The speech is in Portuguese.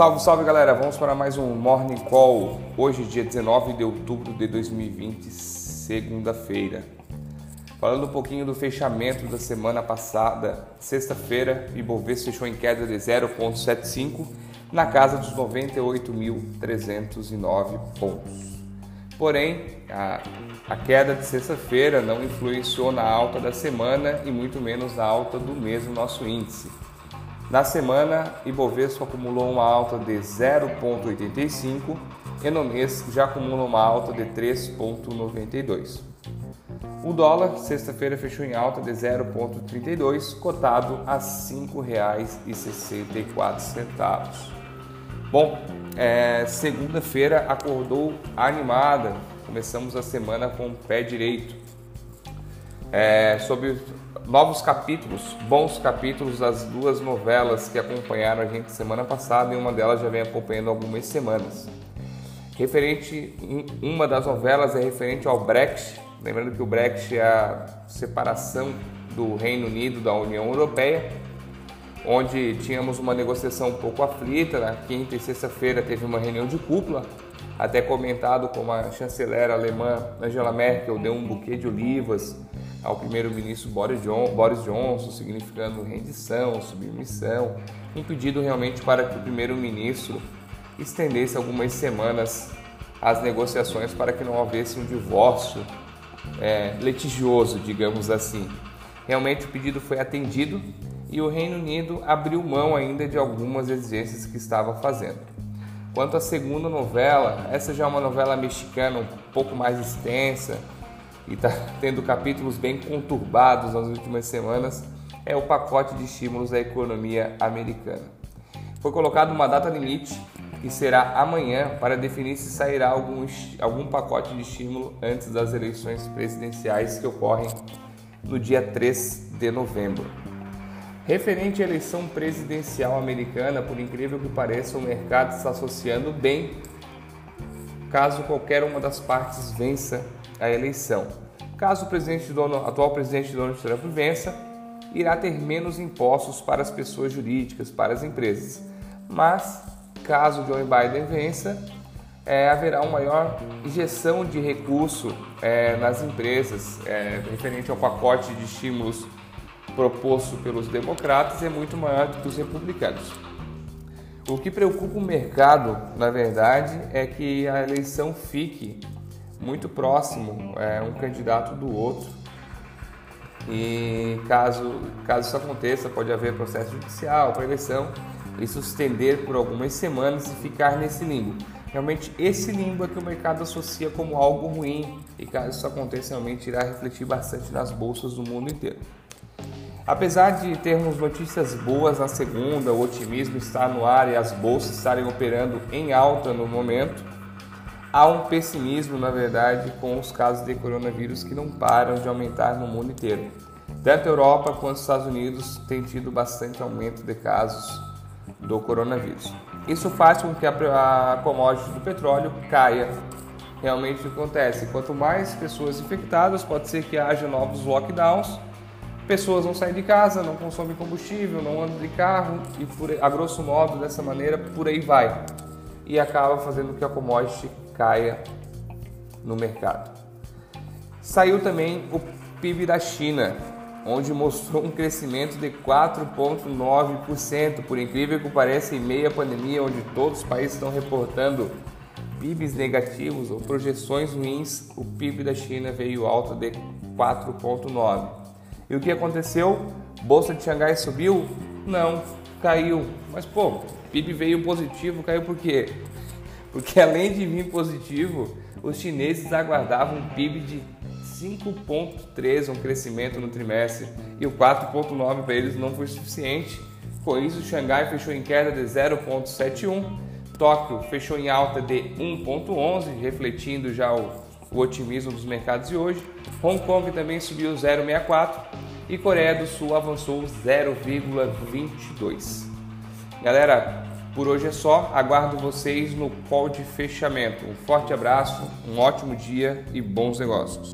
Salve, salve galera! Vamos para mais um Morning Call. Hoje, dia 19 de outubro de 2020, segunda-feira. Falando um pouquinho do fechamento da semana passada, sexta-feira, Ibovespa fechou em queda de 0,75 na casa dos 98.309 pontos. Porém, a, a queda de sexta-feira não influenciou na alta da semana e muito menos na alta do mês do nosso índice. Na semana, Ibovespa acumulou uma alta de 0,85 e no mês já acumula uma alta de 3,92. O dólar, sexta-feira, fechou em alta de 0,32, cotado a R$ 5,64. Bom, é, segunda-feira acordou animada, começamos a semana com o pé direito. É, sobre novos capítulos, bons capítulos das duas novelas que acompanharam a gente semana passada e uma delas já vem acompanhando algumas semanas. Referente, uma das novelas é referente ao Brexit, lembrando que o Brexit é a separação do Reino Unido da União Europeia, onde tínhamos uma negociação um pouco aflita, na quinta e sexta-feira teve uma reunião de cúpula, até comentado como a chanceler alemã Angela Merkel deu um buquê de olivas ao primeiro-ministro Boris, Johnson, significando rendição, submissão, pedido realmente para que o primeiro-ministro estendesse algumas semanas as negociações para que não houvesse um divórcio é, litigioso, digamos assim. Realmente o pedido foi atendido e o Reino Unido abriu mão ainda de algumas exigências que estava fazendo. Quanto à segunda novela, essa já é uma novela mexicana um pouco mais extensa, e está tendo capítulos bem conturbados nas últimas semanas é o pacote de estímulos à economia americana. Foi colocada uma data limite que será amanhã para definir se sairá algum, algum pacote de estímulo antes das eleições presidenciais que ocorrem no dia 3 de novembro. Referente à eleição presidencial americana, por incrível que pareça, o mercado está associando bem caso qualquer uma das partes vença a eleição. Caso o presidente atual presidente Donald Trump vença, irá ter menos impostos para as pessoas jurídicas, para as empresas. Mas, caso Joe Biden vença, é, haverá uma maior injeção de recurso é, nas empresas, é, referente ao pacote de estímulos proposto pelos democratas, é muito maior do que os republicanos. O que preocupa o mercado, na verdade, é que a eleição fique muito próximo é, um candidato do outro. E caso, caso isso aconteça, pode haver processo judicial para eleição, isso se por algumas semanas e ficar nesse limbo. Realmente, esse limbo é que o mercado associa como algo ruim, e caso isso aconteça, realmente irá refletir bastante nas bolsas do mundo inteiro. Apesar de termos notícias boas na segunda, o otimismo está no ar e as bolsas estarem operando em alta no momento, há um pessimismo, na verdade, com os casos de coronavírus que não param de aumentar no mundo inteiro. Tanto a Europa quanto os Estados Unidos têm tido bastante aumento de casos do coronavírus. Isso faz com que a, commodity do petróleo caia. Realmente acontece. Quanto mais pessoas infectadas, pode ser que haja novos lockdowns. Pessoas não saem de casa, não consomem combustível, não andam de carro e, por, a grosso modo, dessa maneira, por aí vai. E acaba fazendo que a commodity caia no mercado. Saiu também o PIB da China, onde mostrou um crescimento de 4,9%, por incrível que pareça, em meio à pandemia, onde todos os países estão reportando PIBs negativos ou projeções ruins, o PIB da China veio alto de 4,9%. E o que aconteceu? Bolsa de Xangai subiu? Não, caiu. Mas pô, PIB veio positivo, caiu por quê? porque além de vir positivo, os chineses aguardavam um PIB de 5,3, um crescimento no trimestre, e o 4,9 para eles não foi suficiente. Com isso, Xangai fechou em queda de 0,71, Tóquio fechou em alta de 1,11, refletindo já o, o otimismo dos mercados de hoje. Hong Kong também subiu 0,64 e Coreia do Sul avançou 0,22. Galera, por hoje é só, aguardo vocês no call de fechamento. Um forte abraço, um ótimo dia e bons negócios.